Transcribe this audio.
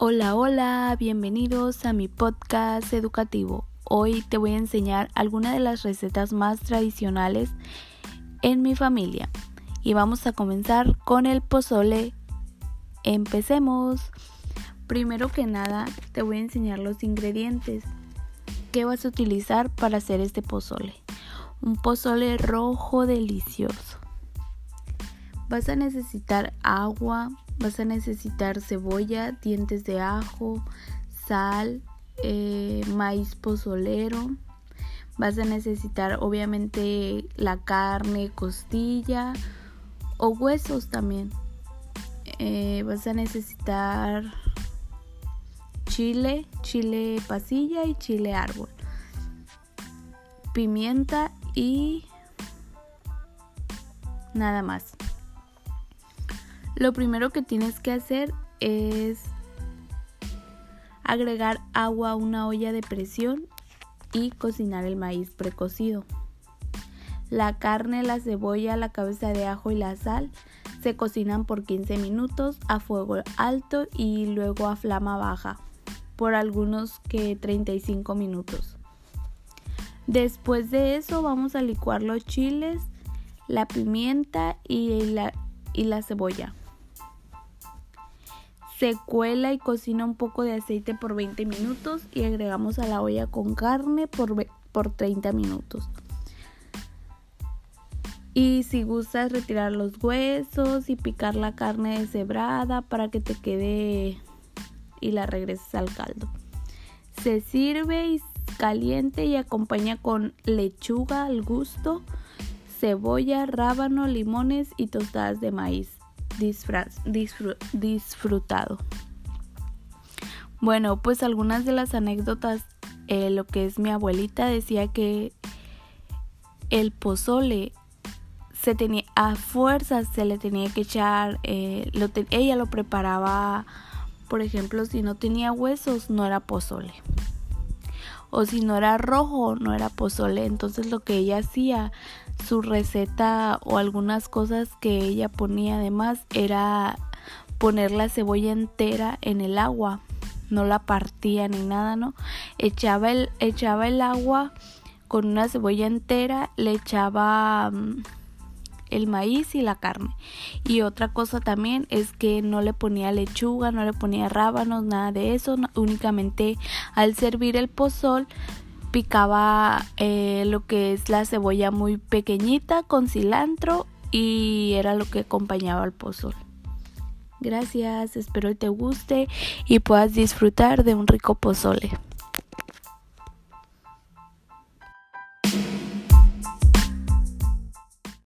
Hola, hola, bienvenidos a mi podcast educativo. Hoy te voy a enseñar algunas de las recetas más tradicionales en mi familia. Y vamos a comenzar con el pozole. Empecemos. Primero que nada, te voy a enseñar los ingredientes que vas a utilizar para hacer este pozole. Un pozole rojo delicioso. Vas a necesitar agua, Vas a necesitar cebolla, dientes de ajo, sal, eh, maíz pozolero. Vas a necesitar obviamente la carne, costilla o huesos también. Eh, vas a necesitar chile, chile pasilla y chile árbol. Pimienta y nada más. Lo primero que tienes que hacer es agregar agua a una olla de presión y cocinar el maíz precocido. La carne, la cebolla, la cabeza de ajo y la sal se cocinan por 15 minutos a fuego alto y luego a flama baja por algunos que 35 minutos. Después de eso vamos a licuar los chiles, la pimienta y la, y la cebolla. Se cuela y cocina un poco de aceite por 20 minutos y agregamos a la olla con carne por, por 30 minutos. Y si gustas retirar los huesos y picar la carne deshebrada para que te quede y la regreses al caldo. Se sirve y caliente y acompaña con lechuga al gusto, cebolla, rábano, limones y tostadas de maíz disfrutado. Bueno, pues algunas de las anécdotas, eh, lo que es mi abuelita decía que el pozole se tenía a fuerzas se le tenía que echar, eh, ella lo preparaba, por ejemplo, si no tenía huesos no era pozole o si no era rojo no era pozole. Entonces lo que ella hacía su receta o algunas cosas que ella ponía además era poner la cebolla entera en el agua. No la partía ni nada no echaba el echaba el agua con una cebolla entera le echaba mm, el maíz y la carne. Y otra cosa también es que no le ponía lechuga, no le ponía rábanos, nada de eso. únicamente al servir el pozol picaba eh, lo que es la cebolla muy pequeñita con cilantro y era lo que acompañaba al pozol. Gracias, espero que te guste y puedas disfrutar de un rico pozole.